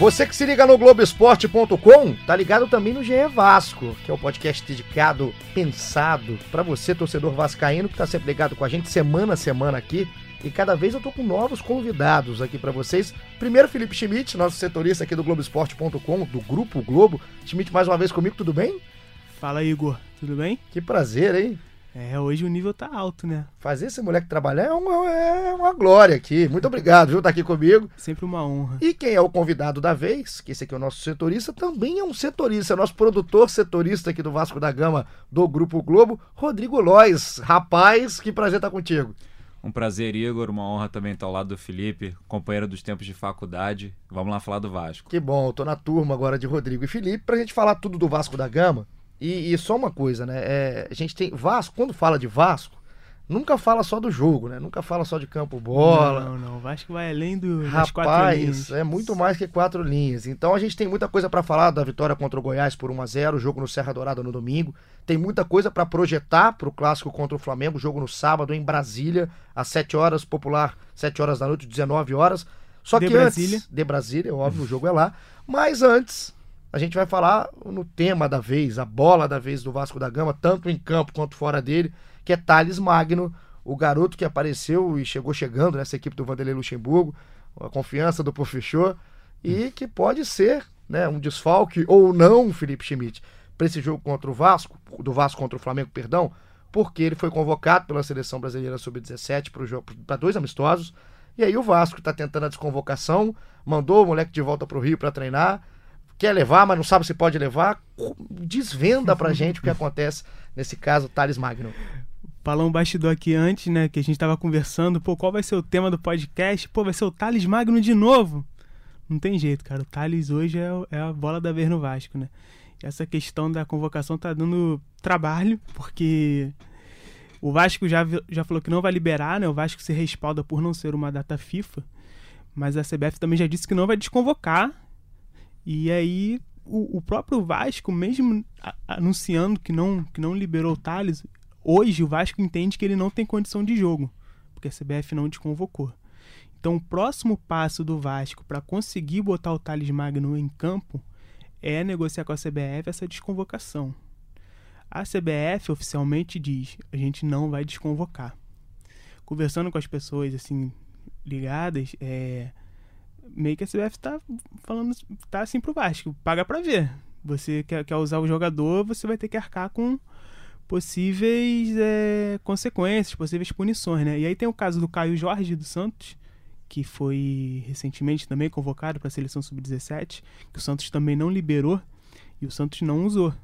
Você que se liga no Globoesporte.com, tá ligado também no GE Vasco, que é o podcast dedicado, pensado para você, torcedor vascaíno, que tá sempre ligado com a gente semana a semana aqui. E cada vez eu tô com novos convidados aqui para vocês. Primeiro, Felipe Schmidt, nosso setorista aqui do Globoesporte.com, do Grupo Globo. Schmidt, mais uma vez comigo, tudo bem? Fala, Igor. Tudo bem? Que prazer, hein? É, hoje o nível tá alto, né? Fazer esse moleque trabalhar é uma, é uma glória aqui. Muito obrigado, viu, tá aqui comigo. Sempre uma honra. E quem é o convidado da vez, que esse aqui é o nosso setorista, também é um setorista, é nosso produtor setorista aqui do Vasco da Gama, do Grupo Globo, Rodrigo Lois. Rapaz, que prazer estar contigo. Um prazer, Igor. Uma honra também estar ao lado do Felipe, companheiro dos tempos de faculdade. Vamos lá falar do Vasco. Que bom, tô na turma agora de Rodrigo e Felipe pra gente falar tudo do Vasco da Gama. E, e só uma coisa, né? É, a gente tem. Vasco, quando fala de Vasco, nunca fala só do jogo, né? Nunca fala só de campo bola. Não, não. Vasco vai além do, linhas. é muito mais que quatro linhas. Então a gente tem muita coisa para falar da vitória contra o Goiás por 1 a 0 jogo no Serra Dourada no domingo. Tem muita coisa para projetar para o clássico contra o Flamengo, jogo no sábado em Brasília, às 7 horas, popular, 7 horas da noite, 19 horas. Só de que Brasília. antes, de Brasília, óbvio, o jogo é lá. Mas antes, a gente vai falar no tema da vez, a bola da vez do Vasco da Gama, tanto em campo quanto fora dele, que é Thales Magno, o garoto que apareceu e chegou chegando nessa equipe do Vanderlei Luxemburgo, a confiança do professor, e que pode ser né, um desfalque ou não, Felipe Schmidt, para esse jogo contra o Vasco, do Vasco contra o Flamengo, perdão, porque ele foi convocado pela seleção brasileira sub-17 para dois amistosos. E aí o Vasco está tentando a desconvocação, mandou o moleque de volta para o Rio para treinar quer levar, mas não sabe se pode levar. Desvenda pra gente o que acontece nesse caso, Thales Magno. Falar um bastidor aqui antes, né? Que a gente tava conversando, pô, qual vai ser o tema do podcast? Pô, vai ser o Thales Magno de novo. Não tem jeito, cara. O Thales hoje é, é a bola da vez no Vasco, né? E essa questão da convocação tá dando trabalho, porque o Vasco já, já falou que não vai liberar, né? O Vasco se respalda por não ser uma data FIFA. Mas a CBF também já disse que não vai desconvocar e aí o, o próprio Vasco, mesmo anunciando que não, que não liberou o Thales, hoje o Vasco entende que ele não tem condição de jogo, porque a CBF não te convocou. Então o próximo passo do Vasco para conseguir botar o Thales Magno em campo é negociar com a CBF essa desconvocação. A CBF oficialmente diz: a gente não vai desconvocar. Conversando com as pessoas assim ligadas, é, meio que a CBF tá falando, tá assim pro Vasco, paga pra ver. Você quer, quer usar o jogador, você vai ter que arcar com possíveis é, consequências, possíveis punições, né? E aí tem o caso do Caio Jorge do Santos, que foi recentemente também convocado para a seleção sub-17, que o Santos também não liberou e o Santos não usou,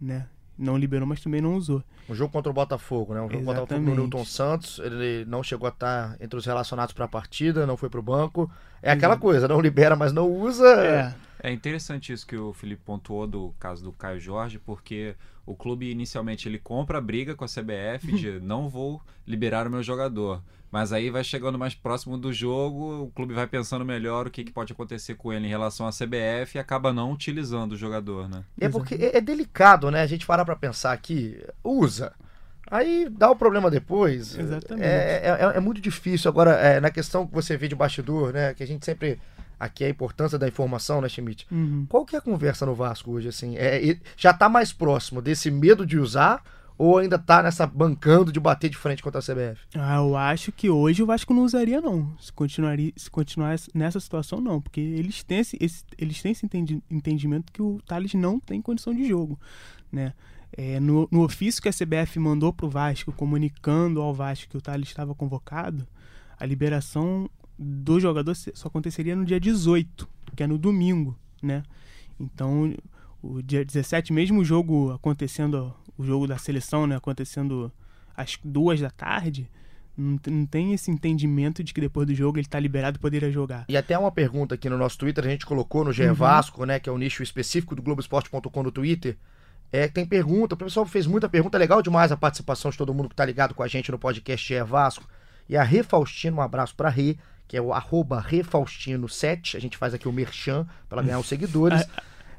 né? Não liberou, mas também não usou. Um jogo contra o Botafogo, né? Um jogo contra o Botafogo no Newton Santos. Ele não chegou a estar entre os relacionados para a partida, não foi para o banco. É Exato. aquela coisa, não libera, mas não usa. É. É interessante isso que o Felipe pontuou do caso do Caio Jorge, porque o clube inicialmente ele compra a briga com a CBF de não vou liberar o meu jogador. Mas aí vai chegando mais próximo do jogo, o clube vai pensando melhor o que, que pode acontecer com ele em relação à CBF e acaba não utilizando o jogador, né? É porque é, é delicado, né? A gente parar para pensar aqui, usa. Aí dá o problema depois. Exatamente. É, é, é, é muito difícil. Agora, é, na questão que você vê de bastidor, né? Que a gente sempre. Aqui é a importância da informação, né, Schmidt? Uhum. Qual que é a conversa no Vasco hoje, assim? É, já tá mais próximo desse medo de usar ou ainda tá nessa bancando de bater de frente contra a CBF? Ah, eu acho que hoje o Vasco não usaria, não. Se, continuaria, se continuar nessa situação, não. Porque eles têm esse, esse eles têm esse entendimento que o Thales não tem condição de jogo, né? É, no, no, ofício que a CBF mandou para o Vasco, comunicando ao Vasco que o Thales estava convocado, a liberação do jogador só aconteceria no dia 18, que é no domingo, né? Então, o dia 17, mesmo o jogo acontecendo o jogo da seleção, né, acontecendo às duas da tarde, não, não, tem esse entendimento de que depois do jogo ele está liberado e poderia jogar. E até uma pergunta aqui no nosso Twitter, a gente colocou no GE uhum. Vasco, né, que é o nicho específico do Globoesporte.com no Twitter. É, tem pergunta, o pessoal fez muita pergunta, legal demais a participação de todo mundo que está ligado com a gente no podcast GE Vasco. E a Rê Faustino, um abraço para Rê, que é o arroba Refaustino7, a gente faz aqui o merchan para ganhar os seguidores.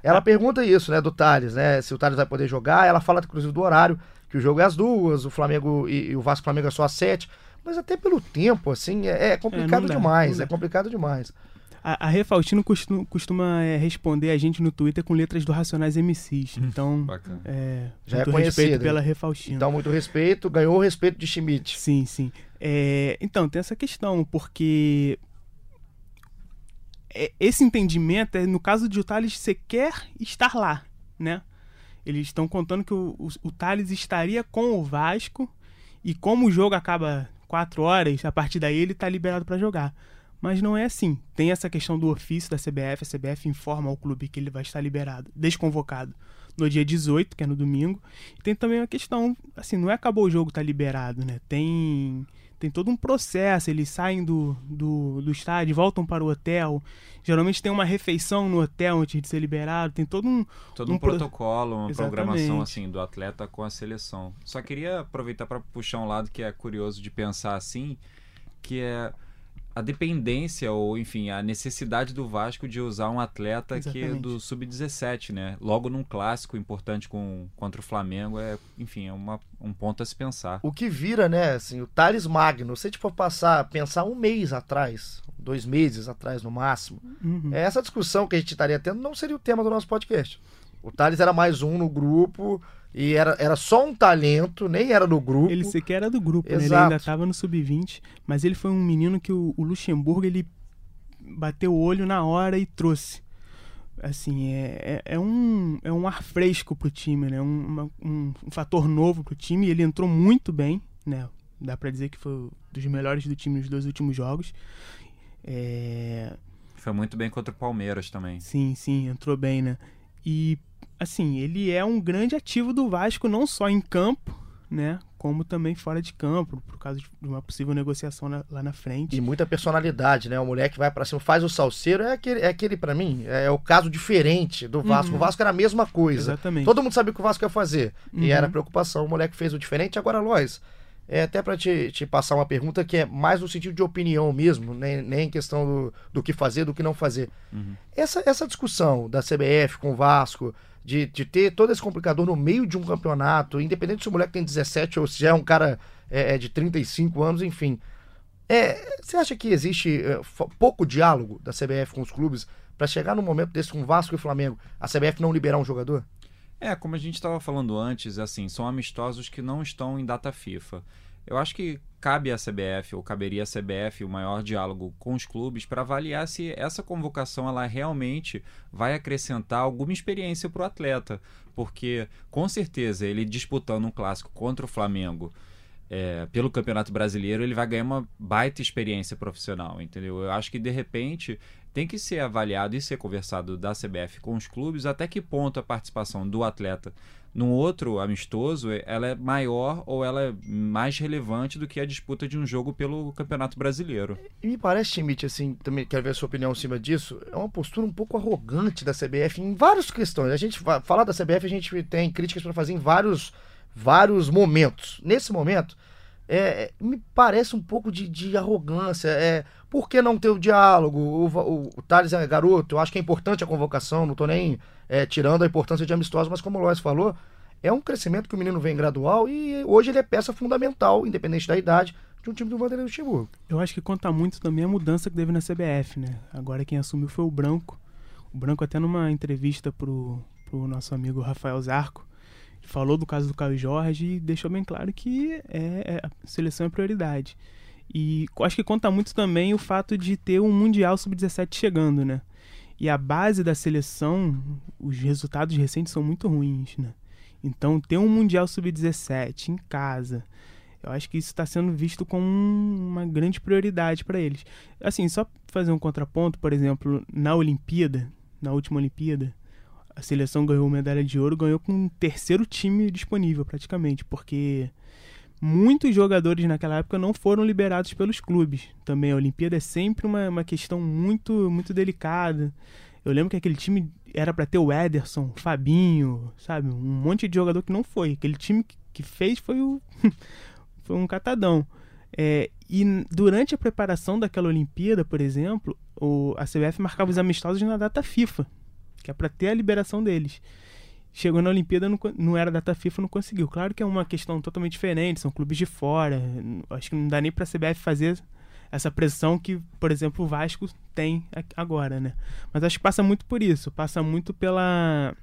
Ela pergunta isso, né, do Thales, né? Se o Thales vai poder jogar. Ela fala, inclusive, do horário, que o jogo é às duas, o Flamengo e, e o Vasco Flamengo é só às sete. Mas até pelo tempo, assim, é, é complicado é, dá, demais. É complicado demais. A, a Rê Faustino costuma, costuma é, responder a gente no Twitter com letras do Racionais MCs. Então, Bacana. é, Já é muito respeito conhecida. pela Rê Faustino. Então, muito respeito, ganhou o respeito de Schmidt. Sim, sim. É, então, tem essa questão, porque é, esse entendimento é no caso de o Thales sequer estar lá, né? Eles estão contando que o, o, o Thales estaria com o Vasco e como o jogo acaba quatro horas, a partir daí ele está liberado para jogar. Mas não é assim. Tem essa questão do ofício da CBF, a CBF informa ao clube que ele vai estar liberado, desconvocado, no dia 18, que é no domingo. E tem também uma questão, assim, não é acabou o jogo, tá liberado, né? Tem tem todo um processo, eles saem do, do, do estádio, voltam para o hotel. Geralmente tem uma refeição no hotel antes de ser liberado, tem todo um. Todo um, Um pro- protocolo, uma Exatamente. programação assim do atleta com a seleção. Só queria aproveitar para puxar um lado que é curioso de pensar assim, que é a dependência ou enfim a necessidade do Vasco de usar um atleta que é Exatamente. do sub-17, né? Logo num clássico importante com contra o Flamengo é, enfim, é uma, um ponto a se pensar. O que vira, né, assim, o Thales Magno, se a gente for passar, pensar um mês atrás, dois meses atrás no máximo, Uhum. essa discussão que a gente estaria tendo não seria o tema do nosso podcast. O Thales era mais um no grupo e era, era só um talento, nem era do grupo. Ele sequer era do grupo, né? Ele ainda estava no sub-20, mas ele foi um menino que o, o Luxemburgo ele bateu o olho na hora e trouxe. Assim, é, é, é um, é um ar fresco pro time, né? Um, uma- um, um fator novo pro time. Ele entrou muito bem, né? Dá pra dizer que foi um dos melhores do time nos dois últimos jogos. É, Foi muito bem contra o Palmeiras também. Sim, sim, entrou bem, né? E, assim, ele é um grande ativo do Vasco, não só em campo, né? Como também fora de campo, por causa de uma possível negociação na- lá na frente. E muita personalidade, né? O moleque vai pra cima, faz o salseiro, é aquele, é aquele para mim, é o caso diferente do Vasco. Uhum. O Vasco era a mesma coisa. Exatamente. Todo mundo sabia o que o Vasco ia fazer. E Uhum. era preocupação. O moleque fez o diferente. Agora, Lois, é até pra te, te passar uma pergunta que é mais no sentido de opinião mesmo, nem, nem questão do, do que fazer, do que não fazer. Uhum. Essa, essa discussão da CBF com o Vasco, de, de ter todo esse complicador no meio de um campeonato, independente se o moleque tem 17 ou se é um cara é, é, de 35 anos, enfim. É, você acha que existe é, pouco diálogo da CBF com os clubes pra chegar num momento desse com Vasco e Flamengo, a CBF não liberar um jogador? É, como a gente estava falando antes, assim, são amistosos que não estão em data FIFA. Eu acho que cabe à CBF, ou caberia à CBF, o maior diálogo com os clubes para avaliar se essa convocação ela realmente vai acrescentar alguma experiência para o atleta. Porque, com certeza, ele disputando um clássico contra o Flamengo é, pelo Campeonato Brasileiro, ele vai ganhar uma baita experiência profissional, entendeu? Eu acho que, de repente, tem que ser avaliado e ser conversado da CBF com os clubes até que ponto a participação do atleta num outro amistoso ela é maior ou ela é mais relevante do que a disputa de um jogo pelo Campeonato Brasileiro. E me parece, Schmidt, assim, também quero ver a sua opinião em cima disso, é uma postura um pouco arrogante da CBF em várias questões. A gente fa- falar da CBF, a gente tem críticas para fazer em vários, vários momentos. Nesse momento, é, é, me parece um pouco de, de arrogância. É, por que não ter o diálogo? O, o, o Thales é garoto, eu acho que é importante a convocação, não tô nem é, tirando a importância de amistosos, mas como o Lois falou, é um crescimento que o menino vem gradual e hoje ele é peça fundamental, independente da idade, de um time do Vanderlei Luxemburgo. Eu acho que conta muito também a mudança que teve na CBF, né? Agora quem assumiu foi o Branco. O Branco até numa entrevista pro, pro nosso amigo Rafael Zarco, falou do caso do Caio Jorge e deixou bem claro que é, é- a seleção é prioridade. E acho que conta muito também o fato de ter um Mundial Sub-17 chegando, né? E a base da seleção, os resultados recentes são muito ruins, né? Então ter um Mundial Sub-17 em casa, eu acho que isso está sendo visto como um- uma grande prioridade para eles. Assim, só fazer um contraponto, por exemplo, na Olimpíada, na última Olimpíada, a seleção ganhou medalha de ouro, ganhou com um terceiro time disponível praticamente, porque muitos jogadores naquela época não foram liberados pelos clubes. Também a Olimpíada é sempre uma, uma questão muito muito delicada. Eu lembro que aquele time era para ter o Ederson, o Fabinho, sabe? Um monte de jogador que não foi. Aquele time que- fez foi o foi um catadão. É, e durante a preparação daquela Olimpíada, por exemplo, o, a CBF marcava os amistosos na data FIFA, que é para ter a liberação deles. Chegou na Olimpíada, não, não era data FIFA, não conseguiu. Claro que é uma questão totalmente diferente, são clubes de fora. Acho que não dá nem para a CBF fazer essa pressão que, por exemplo, o Vasco tem agora, né? Mas acho que passa muito por isso, passa muito pela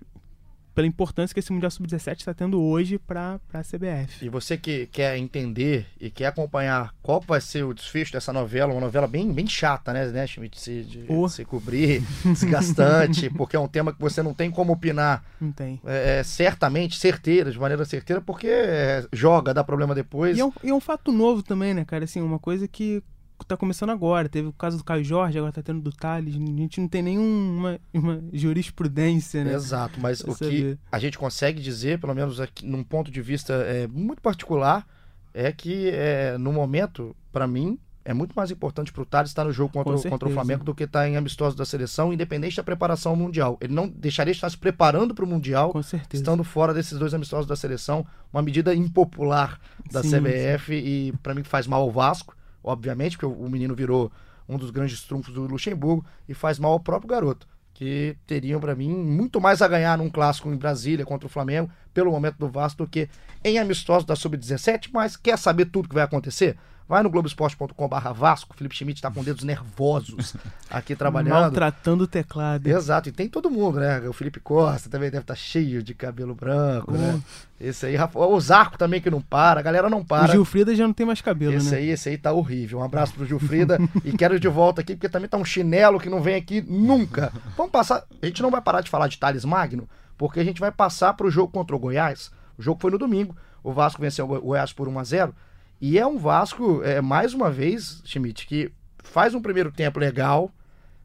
pela importância que esse Mundial Sub-17 está tendo hoje para a CBF. E você que quer entender e quer acompanhar qual vai ser o desfecho dessa novela, uma novela bem, bem chata, né, né Schmidt? Se, de, oh. se cobrir, desgastante, porque é um tema que você não tem como opinar. Não tem. É, é certamente, certeira, de maneira certeira, porque é, joga, dá problema depois. E é, um, e é um fato novo também, né, cara? Assim, uma coisa que tá começando agora. Teve o caso do Caio Jorge, agora tá tendo do Thales. A gente não tem nenhuma uma jurisprudência, né? Exato, mas o saber. que a gente consegue dizer, pelo menos aqui, num ponto de vista é, muito particular, é que é, no momento, para mim, é muito mais importante para o Thales estar no jogo contra, contra o Flamengo do que estar em amistoso da seleção, independente da preparação mundial. Ele não deixaria de estar se preparando para o Mundial, estando fora desses dois amistosos da seleção. Uma medida impopular da sim, CBF sim. e, para mim, faz mal ao Vasco obviamente, porque o menino virou um dos grandes trunfos do Luxemburgo e faz mal ao próprio garoto, que teriam para mim muito mais a ganhar num clássico em Brasília contra o Flamengo, pelo momento do Vasco, do que em amistosos da Sub-17, mas quer saber tudo que vai acontecer? Vai no globoesporte.com.br Vasco. Felipe Schmidt está com dedos nervosos aqui trabalhando. Maltratando o teclado. Exato, e tem todo mundo, né? O Felipe Costa também deve estar tá cheio de cabelo branco, né? Uhum. Esse aí, o Zarco também que não para, a galera não para. O Gilfrida já não tem mais cabelo, esse né? Aí, esse aí tá horrível. Um abraço pro Gilfrida e quero de volta aqui, porque também tá um chinelo que não vem aqui nunca. Vamos passar, a gente não vai parar de falar de Thales Magno, porque a gente vai passar pro jogo contra o Goiás. O jogo foi no domingo, o Vasco venceu o Goiás por 1 a 0 e é um Vasco, é, mais uma vez, Schmidt, que faz um primeiro tempo legal,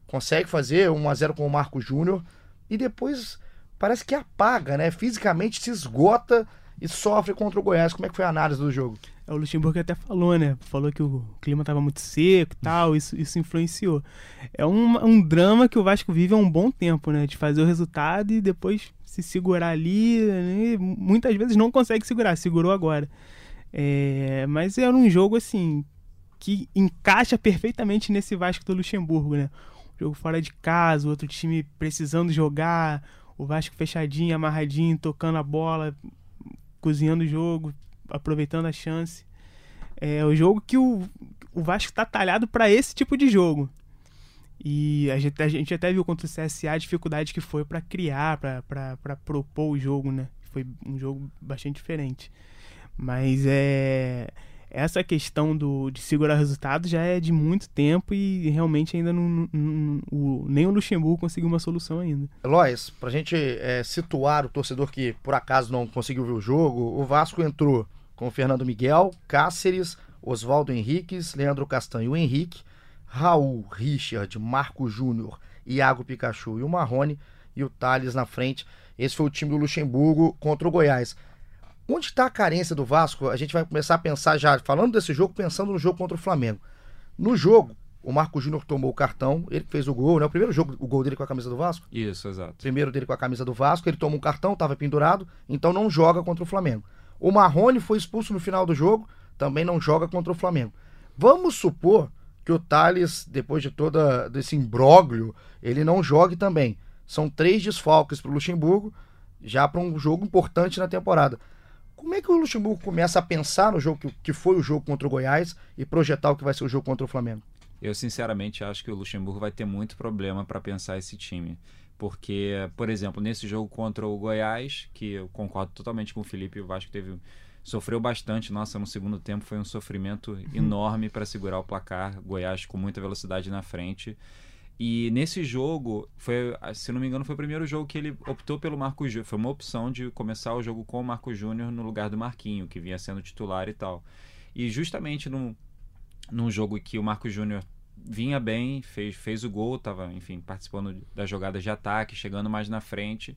consegue fazer 1 a 0 com o Marco Júnior e depois parece que apaga, né? Fisicamente se esgota e sofre contra o Goiás. Como é que foi a análise do jogo? É, o Luxemburgo até falou, né? Falou que o clima estava muito seco e tal, isso, isso influenciou. É um, um drama que o Vasco vive há um bom tempo, né? De fazer o resultado e depois se segurar ali. Né? Muitas vezes não consegue segurar, segurou agora. É, mas era um jogo assim que encaixa perfeitamente nesse Vasco do Luxemburgo, né? Um jogo fora de casa, outro time precisando jogar, o Vasco fechadinho, amarradinho, tocando a bola, cozinhando o jogo, aproveitando a chance. É o jogo que o, o Vasco tá talhado para esse tipo de jogo. E a gente, a gente até viu contra o CSA a dificuldade que foi para criar, para propor o jogo, né? Foi um jogo bastante diferente. Mas é essa questão do, de segurar resultado já é de muito tempo e realmente ainda não, não, o, nem o Luxemburgo conseguiu uma solução ainda. Lois, pra gente é, situar o torcedor que por acaso não conseguiu ver o jogo, o Vasco entrou com Fernando Miguel, Cáceres, Oswaldo Henriques, Leandro Castanho Henrique, Raul, Richard, Marco Júnior, Iago Pikachu e o Marrone e o Thales na frente. Esse foi o time do Luxemburgo contra o Goiás. Onde está a carência do Vasco? A gente vai começar a pensar já, falando desse jogo, pensando no jogo contra o Flamengo. No jogo, o Marco Júnior tomou o cartão, ele fez o gol, né? O primeiro jogo, o gol dele com a camisa do Vasco. Isso, exato. Primeiro dele com a camisa do Vasco, ele tomou um cartão, estava pendurado, então não joga contra o Flamengo. O Marrone foi expulso no final do jogo, também não joga contra o Flamengo. Vamos supor que o Thales, depois de todo esse imbróglio, ele não jogue também. São três desfalques para o Luxemburgo, já para um jogo importante na temporada. Como é que o Luxemburgo começa a pensar no jogo que, que foi o jogo contra o Goiás e projetar o que vai ser o jogo contra o Flamengo? Eu sinceramente acho que o Luxemburgo vai ter muito problema para pensar esse time. Porque, por exemplo, nesse jogo contra o Goiás, que eu concordo totalmente com o Felipe, o Vasco teve sofreu bastante. Nossa, no segundo tempo foi um sofrimento uhum. enorme para segurar o placar. Goiás com muita velocidade na frente. E nesse jogo, foi, se não me engano, foi o primeiro jogo que ele optou pelo Marco Júnior. Foi uma opção de começar o jogo com o Marco Júnior no lugar do Marquinho, que vinha sendo titular e tal. E justamente num, num jogo que o Marco Júnior vinha bem, fez, fez o gol, estava, enfim, participando das jogadas de ataque, chegando mais na frente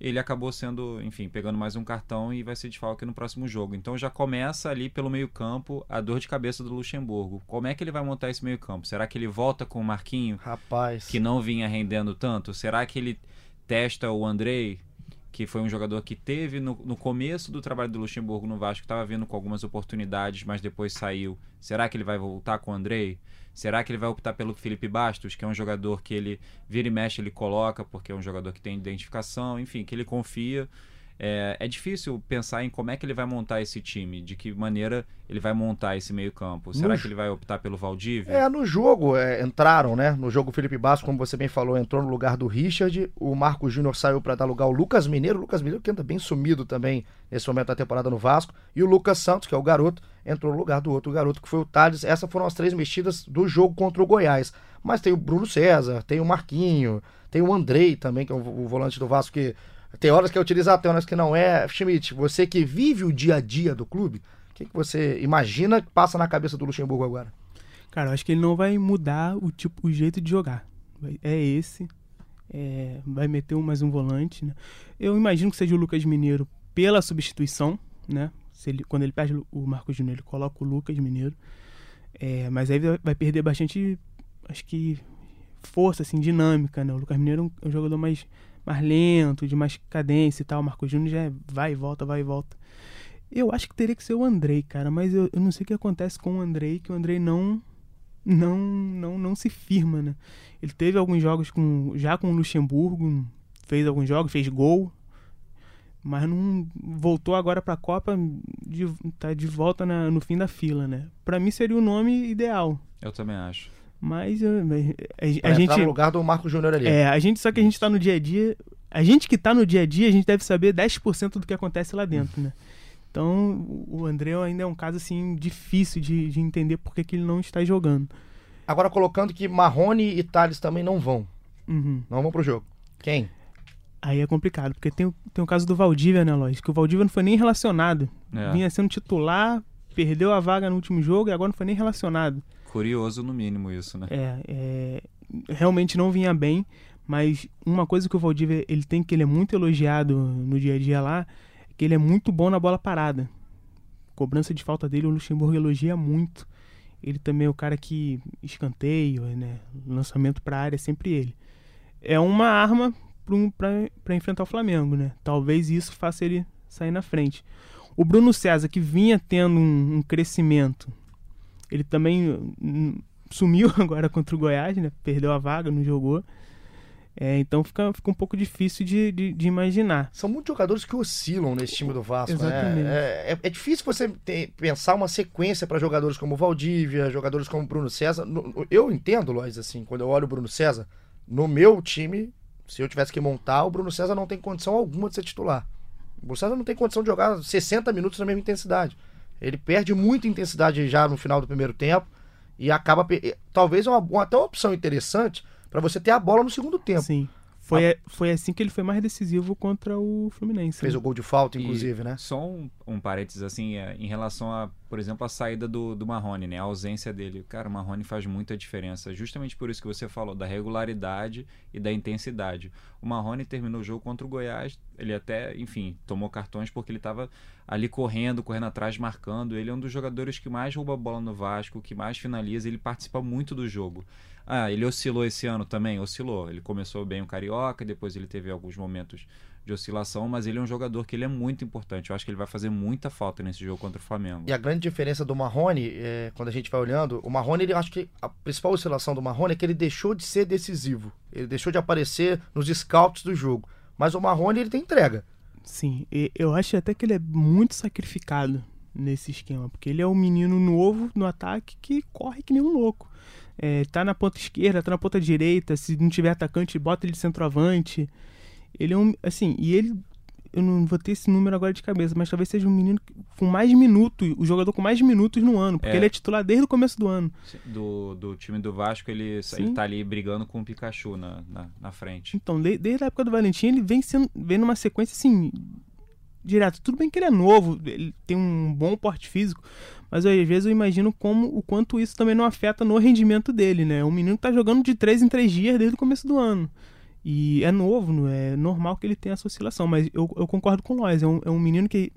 ele acabou sendo, enfim, pegando mais um cartão e vai ser desfalque no próximo jogo. Então já começa ali pelo meio-campo a dor de cabeça do Luxemburgo. Como é que ele vai montar esse meio-campo? Será que ele volta com o Marquinho? Rapaz. Que não vinha rendendo tanto? Será que ele testa o Andrei? Que foi um jogador que teve no, no começo do trabalho do Luxemburgo no Vasco, estava vindo com algumas oportunidades, mas depois saiu. Será que ele vai voltar com o Andrei? Será que ele vai optar pelo Felipe Bastos, que é um jogador que ele vira e mexe, ele coloca, porque é um jogador que tem identificação, enfim, que ele confia. É, é difícil pensar em como é que ele vai montar esse time, de que maneira ele vai montar esse meio-campo. Será No que ele vai optar pelo Valdívia? É, no jogo é, entraram, né? No jogo o Felipe Basso, como você bem falou, entrou no lugar do Richard. O Marco Júnior saiu para dar lugar ao Lucas Mineiro. O Lucas Mineiro que anda bem sumido também nesse momento da temporada no Vasco. E o Lucas Santos, que é o garoto, entrou no lugar do outro garoto, que foi o Thales. Essas foram as três mexidas do jogo contra o Goiás. Mas tem o Bruno César, tem o Marquinho, tem o Andrei também, que é o, o volante do Vasco, que tem horas que é utilizado, tem horas que não é. Schmidt, você que vive o dia a dia do clube, o que, que você imagina que passa na cabeça do Luxemburgo agora? Cara, eu acho que ele não vai mudar o tipo, o jeito de jogar. É esse. É, vai meter um- mais um volante, né? Eu imagino que seja o Lucas Mineiro pela substituição, né? Se ele, quando ele perde o Marcos Júnior, ele coloca o Lucas Mineiro. É, mas aí vai perder bastante, acho que, força, assim, dinâmica, né? O Lucas Mineiro é um, é um jogador mais, mais lento, de mais cadência e tal. O Marcos Júnior já é vai e volta, vai e volta. Eu acho que teria que ser o Andrei, cara, mas eu, eu não sei o que acontece com o Andrei, que o Andrei não não não não se firma, né? Ele teve alguns jogos com já com o Luxemburgo, fez alguns jogos, fez gol, mas não voltou agora pra Copa, de, tá de volta na- no fim da fila, né? Pra mim seria o nome ideal, Eu também acho. Mas eh, a, a- a gente no lugar do Marco Júnior ali. é, a gente só que a gente tá no dia a dia, a gente que tá no dia a dia, a gente deve saber 10% do que acontece lá dentro, né? Então, o André ainda é um caso assim difícil de, de entender por que, que ele não está jogando. Agora colocando que Marrone e Thales também não vão. Uhum. Não vão pro jogo. Quem? Aí é complicado, porque tem, o- tem o caso do Valdívia, né, Lois? Que o Valdívia não foi nem relacionado. É. Vinha sendo titular, perdeu a vaga no último jogo e agora não foi nem relacionado. Curioso, no mínimo, isso, né? É, é, realmente não vinha bem, mas uma coisa que o Valdívia ele tem que ele é muito elogiado no dia a dia lá, é que ele é muito bom na bola parada. Cobrança de falta dele, o Luxemburgo elogia muito. Ele também é o cara que escanteio, né, lançamento para área, é sempre ele. É uma arma para enfrentar o Flamengo, né? Talvez isso faça ele sair na frente. O Bruno César, que vinha tendo um, um crescimento, ele também hum, sumiu agora contra o Goiás, né? Perdeu a vaga, não jogou. É, então fica, fica um pouco difícil de, de, de imaginar. São muitos jogadores que oscilam nesse time do Vasco, Exatamente. né? É, é- é difícil você ter- pensar uma sequência para jogadores como Valdívia, jogadores como Bruno César. Eu entendo, Lois, assim, quando eu olho o Bruno César, no meu time, se eu tivesse que montar, o Bruno César não tem condição alguma de ser titular. O Bruno César não tem condição de jogar 60 minutos na mesma intensidade. Ele perde muita intensidade já no final do primeiro tempo e acaba. Talvez é uma- até uma opção interessante para você ter a bola no segundo tempo. Sim. Foi, foi assim que ele foi mais decisivo contra o Fluminense. Fez né? o gol de falta, E inclusive, né? Só um, um parênteses, assim, é, em relação a, por exemplo, a saída do, do Marrone, né? A ausência dele. Cara, o Marrone faz muita diferença. Justamente por isso que você falou, da regularidade e da intensidade. O Marrone terminou o jogo contra o Goiás, ele até, enfim, tomou cartões porque ele estava ali correndo, correndo atrás, marcando. Ele é um dos jogadores que mais rouba a bola no Vasco, que mais finaliza, ele participa muito do jogo. Ah, ele oscilou esse ano também? Oscilou. Ele começou bem o Carioca, depois ele teve alguns momentos de oscilação, mas ele é um jogador que ele é muito importante. Eu acho que ele vai fazer muita falta nesse jogo contra o Flamengo. E a grande diferença do Marrone, é, quando a gente vai olhando, o Marrone, ele acho que a principal oscilação do Marrone é que ele deixou de ser decisivo. Ele deixou de aparecer nos scouts do jogo. Mas o Marrone, ele tem entrega. Sim, e eu acho até que ele é muito sacrificado nesse esquema, porque ele é um menino novo no ataque que corre que nem um louco. É, tá na ponta esquerda, tá na ponta direita, se não tiver atacante, bota ele de centroavante. Ele é um, assim, e ele eu não vou ter esse número agora de cabeça, mas talvez seja um menino com mais minutos, o jogador com mais minutos no ano, porque É. ele é titular desde o começo do ano. Do, do time do Vasco, ele, Sim. ele tá ali brigando com o Pikachu na, na, na frente. Então, de- desde a época do Valentim, ele vem sendo vem numa sequência assim direto. Tudo bem que ele é novo, ele tem um bom porte físico, mas eu, às vezes eu imagino como o quanto isso também não afeta no rendimento dele, né? Um menino que tá jogando de 3 em 3 dias desde o começo do ano. E é novo, é normal que ele tenha essa oscilação, mas eu, eu concordo com nós, é um, é um menino que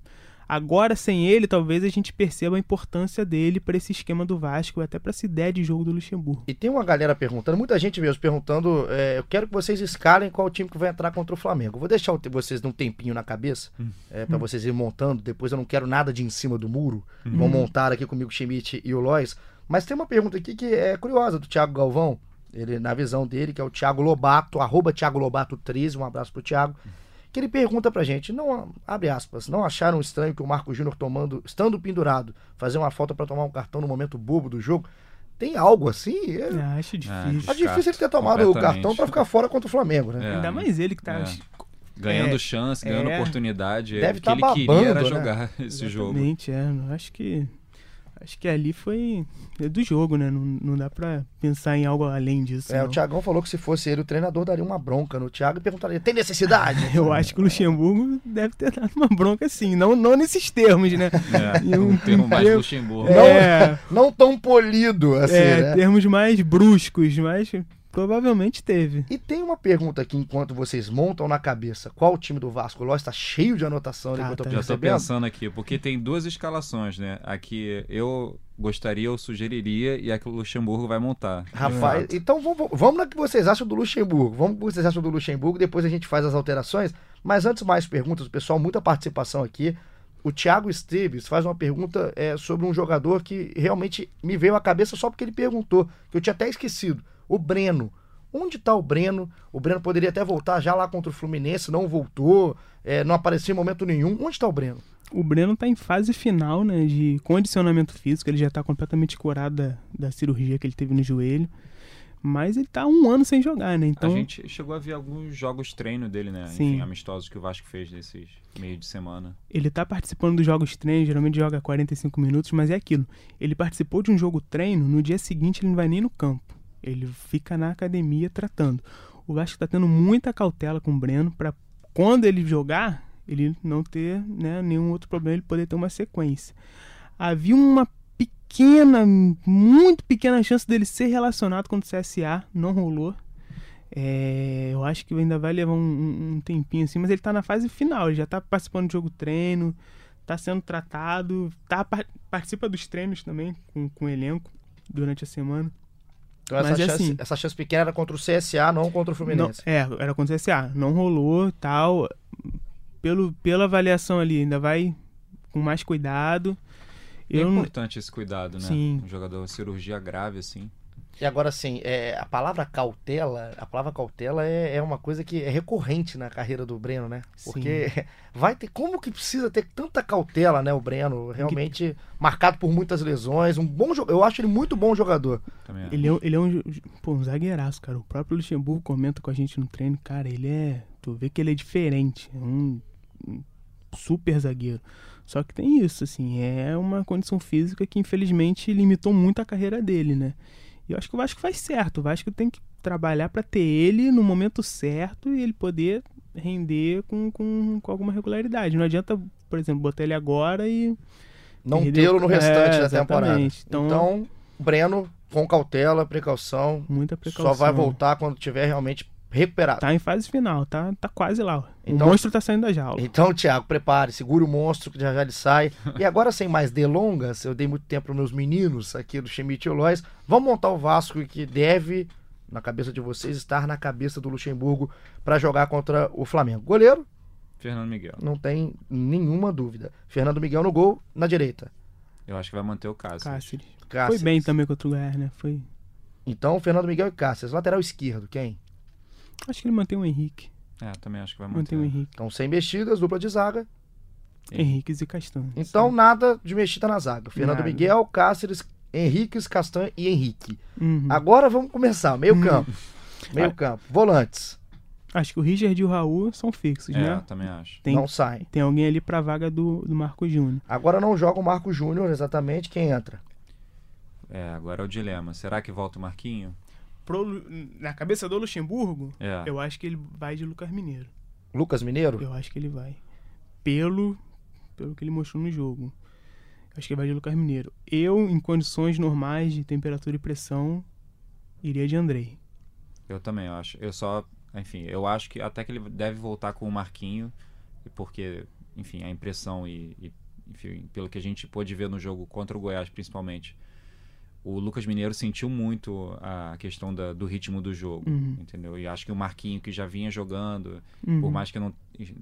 agora sem ele, talvez a gente perceba a importância dele para esse esquema do Vasco, até para essa ideia de jogo do Luxemburgo. E tem uma galera perguntando, muita gente mesmo perguntando, é, eu quero que vocês escalem qual time que vai entrar contra o Flamengo. Vou deixar vocês um tempinho na cabeça, é, para vocês irem montando, depois eu não quero nada de em cima do muro. Vão montar aqui comigo o Schmidt e o Lois. Mas tem uma pergunta aqui que é curiosa, do Thiago Galvão, ele na visão dele, que é o Thiago Lobato, arroba Thiago Lobato 13, um abraço pro Thiago. Que ele pergunta pra gente, não, abre aspas, não acharam estranho que o Marco Júnior tomando, estando pendurado, fazer uma falta para tomar um cartão no momento bobo do jogo? Tem algo assim? É, É, acho difícil. é difícil ele ter tomado o cartão para ficar fora contra o Flamengo, né? É. Ainda mais ele que tá. É. Ganhando É, chance, ganhando é. oportunidade. Deve o que tá ele queria era babando, né? jogar esse jogo. Exatamente, é. Acho que. Acho que ali foi. É do jogo, né? Não, não dá pra pensar em algo além disso. É, não. o Thiagão falou que se fosse ele, o treinador daria uma bronca no Thiago e perguntaria: tem necessidade? Eu acho que o Luxemburgo deve ter dado uma bronca assim, não, não nesses termos, né? É, um um termo mais termo- Luxemburgo. Não- É, Não tão polido assim, é, né? termos mais bruscos, mas provavelmente teve. E tem uma pergunta aqui enquanto vocês montam na cabeça. Qual o time do Vasco? O Lóis tá cheio de anotação ali Tá, eu tô tá. Já tô percebendo. pensando aqui, porque tem duas escalações, né? Aqui eu gostaria, eu sugeriria, e a que o Luxemburgo vai montar. Rapaz, então vamos, vamos na que vocês acham do Luxemburgo. Vamos que vocês acham do Luxemburgo, depois a gente faz as alterações. Mas antes, mais perguntas, pessoal, muita participação aqui. O Thiago Esteves faz uma pergunta é, sobre um jogador que realmente me veio à cabeça só porque ele perguntou, que eu tinha até esquecido. O Breno. Onde está o Breno? O Breno poderia até voltar já lá contra o Fluminense, não voltou, é, não apareceu em momento nenhum. Onde está o Breno? O Breno tá em fase final, né, de condicionamento físico, ele já tá completamente curado da, da cirurgia que ele teve no joelho. Mas ele tá um ano sem jogar, né? Então, A gente chegou a ver alguns jogos treino dele, né? Sim. Enfim, amistosos que o Vasco fez nesses meio de semana. ele tá participando dos jogos treino, geralmente joga 45 minutos, mas é aquilo. Ele participou de um jogo treino, no dia seguinte ele não vai nem no campo. Ele fica na academia tratando. O Vasco tá tendo muita cautela com o Breno para quando ele jogar, ele não ter né, nenhum outro problema, ele poder ter uma sequência. Havia uma pequena, muito pequena chance dele ser relacionado com o CSA, não rolou. É, eu acho que ainda vai levar um, um- tempinho assim, mas ele tá na fase final, ele já tá participando do jogo treino, tá sendo tratado, tá, par- participa dos treinos também com, com o elenco durante a semana. Então essa, Mas é chance, assim. essa chance pequena era contra o CSA, não contra o Não, Fluminense. é, era contra o CSA, não rolou tal. Pelo, pela avaliação ali, ainda vai com mais cuidado. É Eu não- importante esse cuidado, né? Sim. Um jogador cirurgia grave, assim. E agora, assim, é, a palavra cautela, a palavra cautela é, é uma coisa que é recorrente na carreira do Breno, né? Porque vai ter. Como que precisa ter tanta cautela, né? O Breno, realmente marcado por muitas lesões. Um bom jogador. Eu acho ele muito bom jogador. Também Ele é, ele é um, pô, um zagueiraço, cara. O próprio Luxemburgo comenta com a gente no treino, cara, ele é. Tu vê que ele é diferente. É um, um super zagueiro. Só que tem isso, assim, é uma condição física que infelizmente limitou muito a carreira dele, né? E eu acho que o Vasco faz certo. O Vasco tem que trabalhar pra ter ele no momento certo e ele poder render com, com, com alguma regularidade. Não adianta, por exemplo, botar ele agora e. Não tê-lo no restante É, da temporada. Então, Então- Breno, com cautela, precaução. Muita precaução. Só vai voltar quando tiver realmente recuperado. Tá em fase final, tá, tá quase lá. Então- o monstro tá saindo da jaula. Então, Thiago, prepare, segure o monstro que já já ele sai. E agora, sem mais delongas, eu dei muito tempo para meus meninos aqui do Schmidt e Lois. Vamos montar o Vasco que deve, na cabeça de vocês, estar na cabeça do Luxemburgo para jogar contra o Flamengo. Goleiro, Fernando Miguel. não tem nenhuma dúvida. Fernando Miguel no gol, na direita. Eu acho que vai manter o Cáceres. Cáceres. Cáceres. Foi bem também contra o Goiás, né? Foi. Então, Fernando Miguel e Cáceres. Lateral esquerdo, quem? Acho que ele mantém o Henrique. É, também acho que vai manter. Mantém o Henrique. Então, sem mexidas, dupla de zaga. Henrique e Castanho. Então, nada de mexida na zaga. Fernando Nada. Miguel, Cáceres, Henriques, Castanho e Henrique. Uhum. Agora vamos começar. Meio Hum. campo. Meio Ah. campo. Volantes. Acho que o Richard e o Raul são fixos, É, né? também acho. Tem, Não saem. tem alguém ali pra vaga do, do Marco Júnior. Agora não joga o Marco Júnior exatamente. Quem entra? É, agora é o dilema. Será que volta o Marquinho? Pro na cabeça do Luxemburgo, É. eu acho que ele vai de Lucas Mineiro. Lucas Mineiro? Eu acho que ele vai. Pelo, pelo que ele mostrou no jogo. Eu acho que ele vai de Lucas Mineiro. Eu, em condições normais de temperatura e pressão, iria de Andrei. Eu também acho. Eu só, enfim, eu acho que até que ele deve voltar com o Marquinho, porque, enfim, a impressão e, e, enfim, pelo que a gente pôde ver no jogo contra o Goiás, principalmente, o Lucas Mineiro sentiu muito a questão da- do ritmo do jogo, Uhum. entendeu? E acho que o Marquinho, que já vinha jogando, Uhum. por mais que não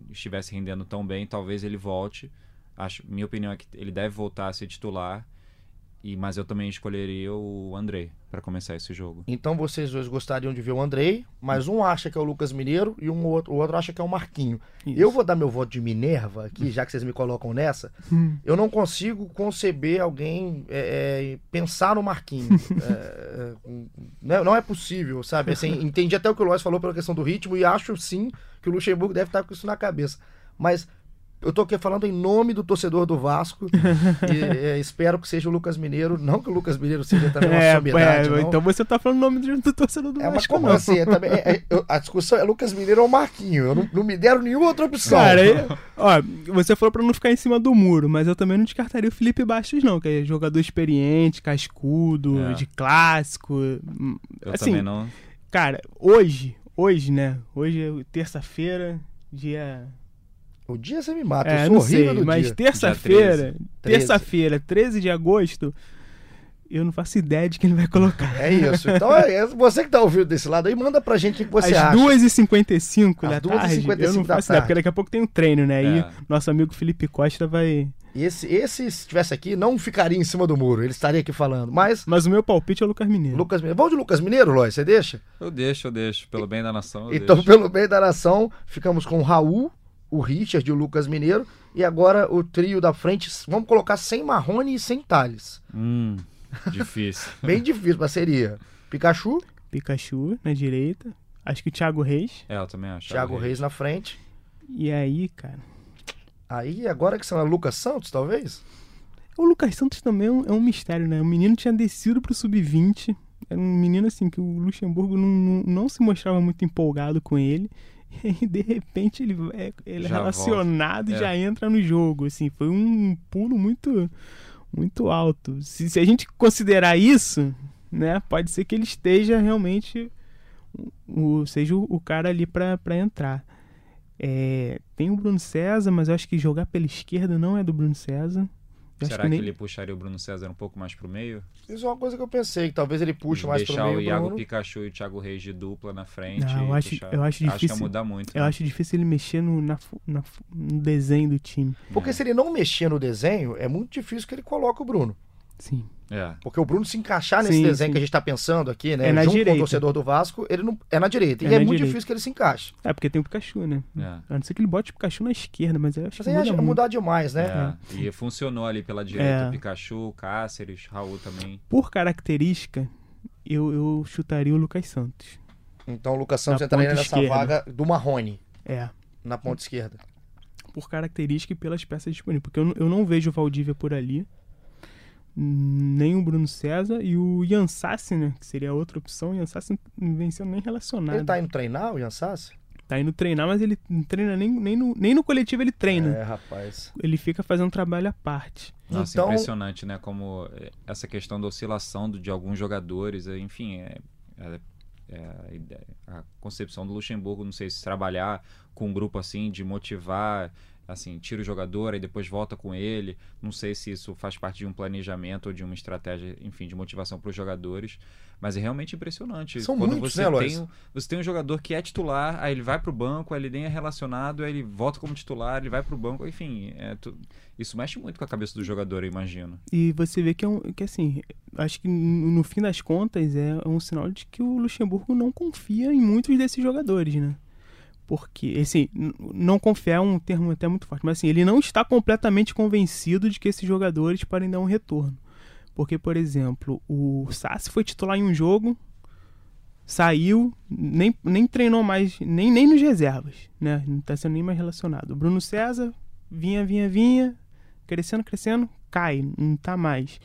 estivesse rendendo tão bem, talvez ele volte. Acho, minha opinião é que ele deve voltar a ser titular. E, mas eu também escolheria o Andrei para começar esse jogo. Então vocês dois gostariam de ver o Andrei, mas um acha que é o Lucas Mineiro e um outro, o outro acha que é o Marquinho. Isso. Eu vou dar meu voto de Minerva aqui, já que vocês me colocam nessa. Hum. Eu não consigo conceber alguém é, é, pensar no Marquinho. É, é, não, não é possível, sabe? Assim, entendi até o que o Lois falou pela questão do ritmo e acho sim que o Luxemburgo deve estar com isso na cabeça. Mas eu tô aqui falando em nome do torcedor do Vasco e é, espero que seja o Lucas Mineiro. Não que o Lucas Mineiro seja também uma É, sombridade, é, não. então você tá falando o nome do, do torcedor do É, mas Vasco, como não. assim? É também, é- é- eu- a discussão é Lucas Mineiro ou Marquinho. Eu não, não me deram nenhuma outra opção. Cara, aí- ó, você falou pra não ficar em cima do muro, mas eu também não descartaria o Felipe Bastos, não, que é jogador experiente, cascudo, É. de clássico. hum, Eu assim, também não. Cara, hoje, hoje, né? Hoje é terça-feira, dia. O dia você me mata. É, eu sou não horrível sei, mas terça-feira, 13. terça-feira, 13 de agosto, eu não faço ideia de quem ele vai colocar. É isso. Então, é, é você que tá ouvindo desse lado aí, manda pra gente o que você Às acha. 2h55 Às da 2h55 tarde, eu não da faço ideia, tarde. porque daqui a pouco tem um treino, né? Aí É. nosso amigo Felipe Costa vai... E esse, esse, se estivesse aqui, não ficaria em cima do muro. Ele estaria aqui falando. Mas, Mas o meu palpite é o Lucas Mineiro. Lucas Mineiro. Vamos de Lucas Mineiro, Lois? Você deixa? Eu deixo, eu deixo. Pelo bem da nação, eu Então, deixo. pelo bem da nação, ficamos com o Raul, o Richard e o Lucas Mineiro. E agora o trio da frente. Vamos colocar sem Marrone e sem Thales. Hum, difícil. Bem difícil, mas seria Pikachu, Pikachu na direita. Acho que o Thiago Reis. É, eu também acho. Thiago Reis na frente. E aí, cara. Aí, agora que são Lucas Santos, talvez? O Lucas Santos também é um, é um mistério, né? O menino tinha descido pro sub-20. Era um menino assim que o Luxemburgo não, não, não se mostrava muito empolgado com ele. E de repente ele é, ele é relacionado e volta. já entra no jogo. Assim, foi um pulo muito, muito alto. Se, se a gente considerar isso, né? Pode ser que ele esteja realmente o, seja o, o cara ali pra pra entrar. É, tem o Bruno César, mas eu acho que jogar pela esquerda não é do Bruno César. Eu Será que, nem- ele puxaria o Bruno César um pouco mais pro meio? Isso é uma coisa que eu pensei, que talvez ele puxe mais pro Deixar meio o Iago Bruno. Pikachu e o Thiago Reis de dupla na frente. Não, eu acho- puxar. eu acho Acho que ia difícil- mudar muito. Eu né? acho difícil ele mexer no, na na no desenho do time. Porque se ele não mexer no desenho, é muito difícil que ele coloque o Bruno. Sim. É. Porque o Bruno se encaixar nesse Sim, desenho sim. que a gente tá pensando aqui, né? É na junto com direita. o torcedor do Vasco, ele não é na direita. É e é na muito direita. difícil que ele se encaixe. É, porque tem o Pikachu, né? É. A não ser que ele bote o Pikachu na esquerda, mas eu acho Mas que aí muda é muito. mudar demais, né? É. E funcionou ali pela direita. É. o Pikachu, Cáceres, Raul também. Por característica, eu, eu chutaria o Lucas Santos. Então o Lucas Santos Na entraria nessa esquerda. vaga do Marrone, É. na ponta esquerda. Por característica e pelas peças disponíveis. Porque eu, eu não vejo o Valdívia por ali. Nem o Bruno César e o Ian Sassi, né? Que seria a outra opção. O Ian Sassi não venceu nem relacionado. Ele tá indo treinar, o Ian Sassi? Tá indo treinar, mas ele não treina nem, nem, no, nem no coletivo ele treina. É, rapaz. Ele fica fazendo trabalho à parte. Nossa, Então- impressionante, né? Como eh, essa questão da oscilação de alguns jogadores, eh, enfim, é, é- é a, ideia- a concepção do Luxemburgo, não sei se trabalhar com um grupo assim, de motivar, assim, tira o jogador e depois volta com ele, não sei se isso faz parte de um planejamento ou de uma estratégia, enfim, de motivação para os jogadores, mas é realmente impressionante. São Quando muitos, você né, Lois? tem, você tem um jogador que é titular, aí ele vai pro banco, aí ele nem é relacionado, aí ele volta como titular, ele vai pro banco, enfim, é tu- isso mexe muito com a cabeça do jogador, eu imagino. E você vê que, é um, que assim, acho que no fim das contas é um sinal de que o Luxemburgo não confia em muitos desses jogadores, né? Porque, assim, não confiar é um termo até muito forte, mas assim, ele não está completamente convencido de que esses jogadores podem dar um retorno. Porque, por exemplo, o Sassi foi titular em um jogo, saiu, nem, nem treinou mais, nem, nem nos reservas, né? Não está sendo nem mais relacionado. O Bruno César vinha, vinha, vinha, crescendo, crescendo, cai, não tá mais.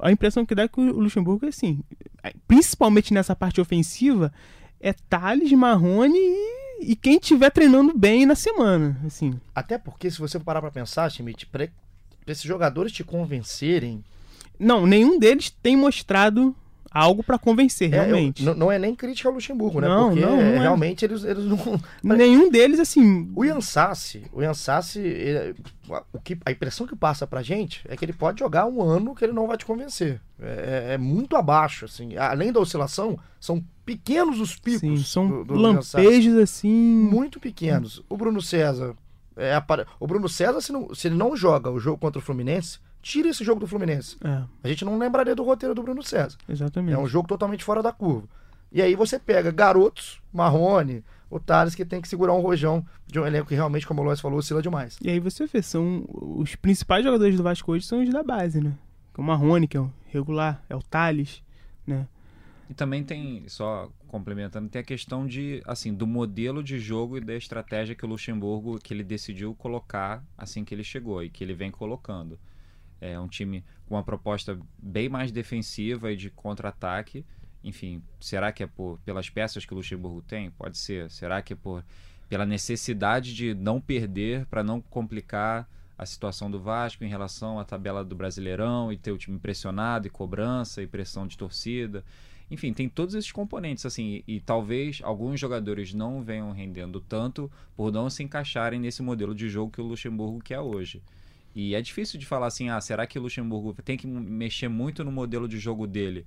A impressão que dá é que o Luxemburgo assim, principalmente nessa parte ofensiva, é Thales, Marrone e, e quem estiver treinando bem na semana, assim. Até porque, se você parar pra pensar, Schmidt, pra esses jogadores te convencerem. Não, nenhum deles tem mostrado algo pra convencer, é, eu- realmente. não- não é nem crítica ao Luxemburgo, né? Não, Porque não, não é, é. realmente eles, eles não. Nenhum deles, assim. O Ian Sassi, o Ian Sassi, ele- o que, a impressão que passa pra gente é que ele pode jogar um ano que ele não vai te convencer. É, é- é muito abaixo, assim. Além da oscilação, são pequenos os picos. Sim, são do- do lampejos assim. Muito pequenos. O Bruno César. é, o Bruno César, se, não- se ele não joga o jogo contra o Fluminense, Tira esse jogo do Fluminense. É, A gente não lembraria do roteiro do Bruno César. exatamente. É um jogo totalmente fora da curva. E aí você pega garotos, Marrone, o Thales, que tem que segurar um rojão de um elenco que realmente, como o Lois falou, oscila demais. E aí você vê, são os principais jogadores do Vasco hoje são os da base, né? É o Marrone, que é o regular, é o Thales, né? E também tem, só complementando, tem a questão de, assim, do modelo de jogo e da estratégia que o Luxemburgo, que ele decidiu colocar assim que ele chegou e que ele vem colocando. É um time com uma proposta bem mais defensiva e de contra-ataque. Enfim, será que é por, pelas peças que o Luxemburgo tem? Pode ser. Será que é por, pela necessidade de não perder para não complicar a situação do Vasco em relação à tabela do Brasileirão e ter o time pressionado e cobrança e pressão de torcida? Enfim, tem todos esses componentes, assim, e, e talvez alguns jogadores não venham rendendo tanto por não se encaixarem nesse modelo de jogo que o Luxemburgo quer hoje. E é difícil de falar assim, ah, será que o Luxemburgo tem que mexer muito no modelo de jogo dele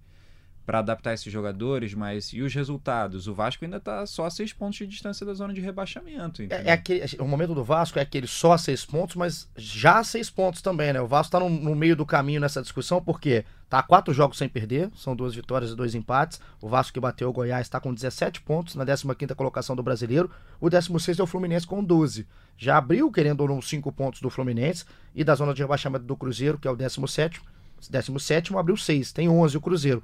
para adaptar esses jogadores, mas e os resultados? O Vasco ainda tá só a seis pontos de distância da zona de rebaixamento, entendeu? É, é aquele, o momento do Vasco é aquele só seis pontos, mas já seis pontos também, né? O Vasco tá no, no meio do caminho nessa discussão, porque tá quatro jogos sem perder, são duas vitórias e dois empates. O Vasco que bateu o Goiás está com 17 pontos na 15ª colocação do Brasileiro. O 16 é o Fluminense com 12. Já abriu, querendo ou não, 5 pontos do Fluminense e da zona de rebaixamento do Cruzeiro, que é o 17 17 abriu 6, tem 11 o Cruzeiro.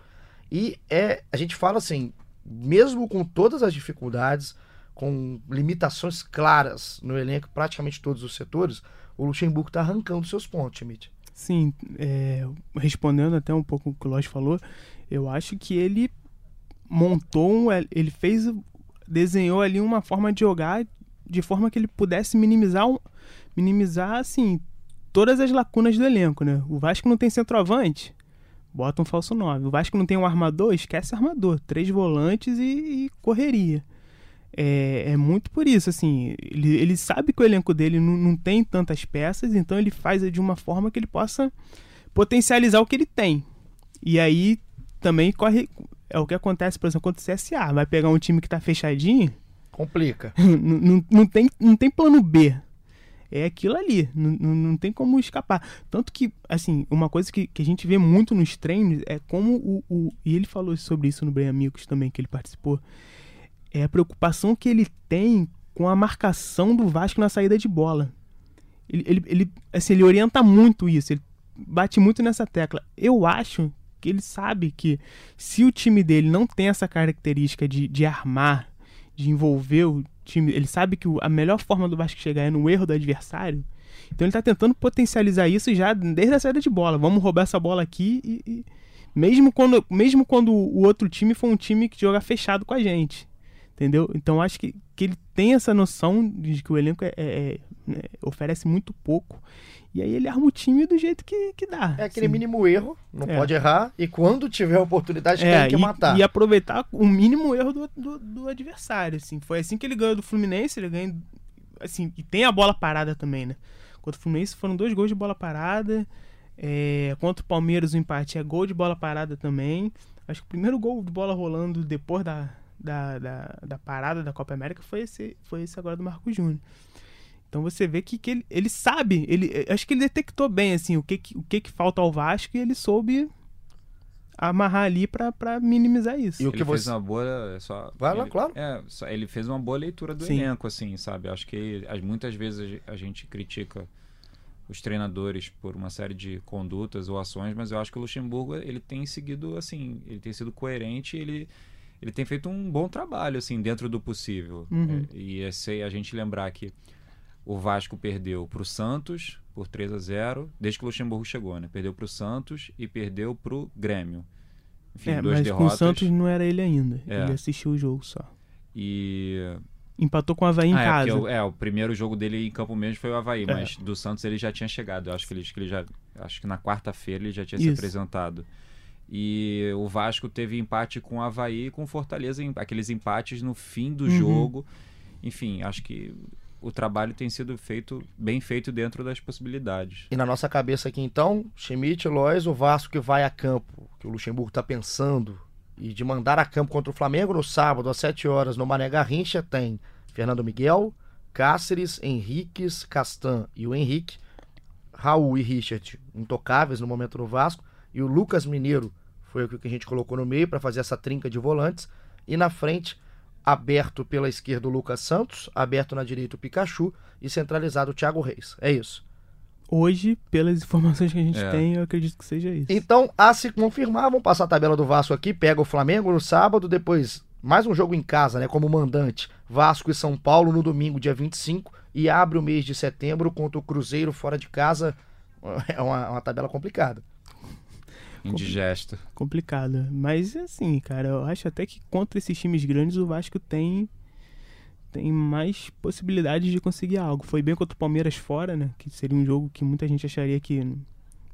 E é, a gente fala assim, mesmo com todas as dificuldades, com limitações claras no elenco, praticamente todos os setores, o Luxemburgo está arrancando seus pontos, Schmidt. Sim, é, respondendo até um pouco o que o Lodge falou, eu acho que ele montou, um, ele fez, desenhou ali uma forma de jogar de forma que ele pudesse minimizar, minimizar assim, todas as lacunas do elenco, né? O Vasco não tem centroavante, bota um falso 9. O Vasco não tem um armador, esquece armador. Três volantes e, e correria. É, é muito por isso, assim, ele, ele sabe que o elenco dele não, não tem tantas peças, então ele faz de uma forma que ele possa potencializar o que ele tem. E aí também corre. É o que acontece, por exemplo, contra o CSA. Vai pegar um time que tá fechadinho, Complica. não, não, não tem, não tem plano B. É aquilo ali, não, tem como escapar. Tanto que, assim, uma coisa que, que a gente vê muito nos treinos é como o, o. E ele falou sobre isso no Bem Amigos também, que ele participou. É a preocupação que ele tem com a marcação do Vasco na saída de bola. Ele, ele, ele, assim, ele orienta muito isso, ele bate muito nessa tecla. Eu acho que ele sabe que se o time dele não tem essa característica de, de armar, de envolver o time, ele sabe que a melhor forma do Vasco chegar é no erro do adversário. Então ele tá tentando potencializar isso já desde a saída de bola. Vamos roubar essa bola aqui e, e- mesmo quando mesmo quando o outro time for um time que joga fechado com a gente. Entendeu? Então acho que, que ele tem essa noção de que o elenco é- é- é, né, oferece muito pouco. E aí ele arma o time do jeito que, que dá. É aquele assim. mínimo erro, não É. pode errar, e quando tiver a oportunidade É, tem que e, matar. e aproveitar o mínimo erro do, do, do adversário, assim. Foi assim que ele ganhou do Fluminense, ele ganhou, assim, e tem a bola parada também, né? Contra o Fluminense foram dois gols de bola parada, é, contra o Palmeiras o empate é gol de bola parada também. Acho que o primeiro gol de bola rolando depois da, da, da, da parada da Copa América foi esse, foi esse agora do Marco Júnior. Então você vê que, que ele, ele sabe, ele, acho que ele detectou bem assim o que, que- o que, que falta ao Vasco e ele soube amarrar ali pra, pra minimizar isso. E o ele que fez você- uma boa. Só, Vai lá, ele- claro. É, só- ele fez uma boa leitura do Sim. elenco, assim, sabe? Acho que as- muitas vezes a gente critica os treinadores por uma série de condutas ou ações, mas eu acho que o Luxemburgo ele tem seguido assim, ele tem sido coerente, ele ele tem feito um bom trabalho assim dentro do possível. Uhum. É, e é sei a gente lembrar que o Vasco perdeu para o Santos por 3 a 0 desde que o Luxemburgo chegou, né? Perdeu para o Santos e perdeu para o Grêmio. Enfim, É, duas mas com o derrotas. Santos não era ele ainda. É. Ele assistiu o jogo só. E Empatou com o Havaí em Ah, é, casa. porque o, é, o primeiro jogo dele em campo mesmo foi o Havaí, É. mas do Santos ele já tinha chegado. Eu acho que ele, que ele já. Acho que na quarta-feira ele já tinha se Isso. apresentado. E o Vasco teve empate com o Havaí e com o Fortaleza, aqueles empates no fim do Uhum. jogo. Enfim, acho que o trabalho tem sido feito bem feito dentro das possibilidades. E na nossa cabeça aqui então, Schmidt, Lois, o Vasco que vai a campo, que o Luxemburgo tá pensando, e de mandar a campo contra o Flamengo no sábado às 7 horas no Mané Garrincha, tem Fernando Miguel, Cáceres, Henriques, Castan e o Henrique, Raul e Richard intocáveis no momento no Vasco. E o Lucas Mineiro foi o que a gente colocou no meio para fazer essa trinca de volantes. E na frente, aberto pela esquerda o Lucas Santos, aberto na direita o Pikachu e centralizado o Thiago Reis. É isso. Hoje, pelas informações que a gente É. tem, eu acredito que seja isso. Então, a se confirmar, vamos passar a tabela do Vasco aqui. Pega o Flamengo no sábado, depois mais um jogo em casa, né? Como mandante. Vasco e São Paulo no domingo, dia 25. E abre o mês de setembro contra o Cruzeiro fora de casa. É uma, uma tabela complicada. Indigesto. complicado. Mas assim, cara, eu acho até que contra esses times grandes o Vasco tem tem mais possibilidades de conseguir algo. Foi bem contra o Palmeiras fora, né? Que seria um jogo que muita gente acharia que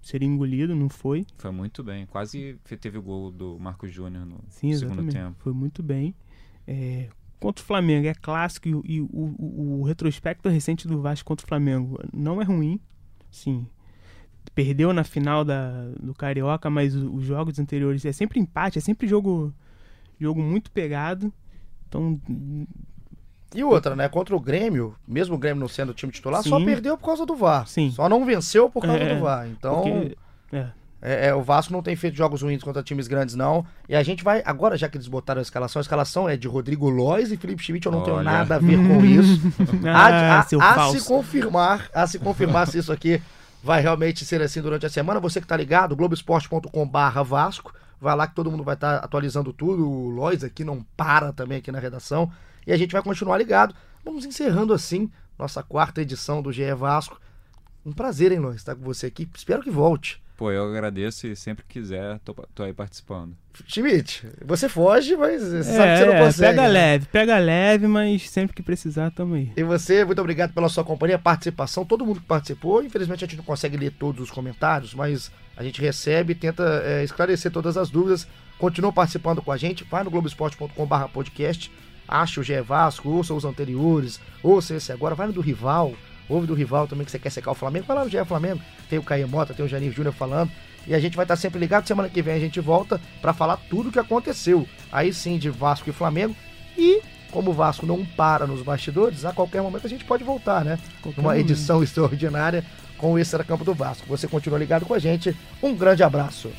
seria engolido, não foi. Foi muito bem. Quase teve o gol do Marcos Júnior no Sim, segundo tempo. Foi muito bem. É, contra o Flamengo é clássico e, o- e o, o- o retrospecto recente do Vasco contra o Flamengo não é ruim. Sim. Perdeu na final da, do Carioca, mas o- os jogos anteriores é sempre empate, é sempre jogo, jogo muito pegado. Então, E outra, né? Contra o Grêmio, mesmo o Grêmio não sendo o time titular, só Sim. perdeu por causa do VAR. Sim. Só não venceu por causa É, do VAR. Então, porque, é, é, é, o Vasco não tem feito jogos ruins contra times grandes, não. E a gente vai, agora já que eles botaram a escalação, a escalação é de Rodrigo Lois e Felipe Schmidt, eu não tenho Olha. nada a ver com isso. Ah, a, a- seu a falso. se confirmar, a se confirmar se isso aqui vai realmente ser assim durante a semana. Você que tá ligado, globoesporte.com/barra Vasco. Vai lá que todo mundo vai estar atualizando tudo. O Lois aqui não para também aqui na redação. E a gente vai continuar ligado. Vamos encerrando assim nossa quarta edição do GE Vasco. Um prazer, hein, Lois, estar com você aqui. Espero que volte. Pô, eu agradeço e sempre que quiser, tô, tô aí participando. Schmidt, você foge, mas você sabe que você não é, consegue. pega né? leve, pega leve, mas sempre que precisar, tamo aí. E você, muito obrigado pela sua companhia, participação, todo mundo que participou. Infelizmente a gente não consegue ler todos os comentários, mas a gente recebe e tenta é, esclarecer todas as dúvidas. Continua participando com a gente, vai no globesport.com.br podcast, acha o GE Vasco, ouça os anteriores, ouça esse agora, vai no do rival, ouve do rival também que você quer secar o Flamengo, vai lá no GE Flamengo, tem o Caio Mota, tem o Janir Júnior falando. E a gente vai estar sempre ligado. Semana que vem a gente volta para falar tudo o que aconteceu. Aí sim, de Vasco e Flamengo. E como o Vasco não para nos bastidores, a qualquer momento a gente pode voltar, né? Momento. edição extraordinária com o Extra Campo do Vasco. Você continua ligado com a gente. Um grande abraço.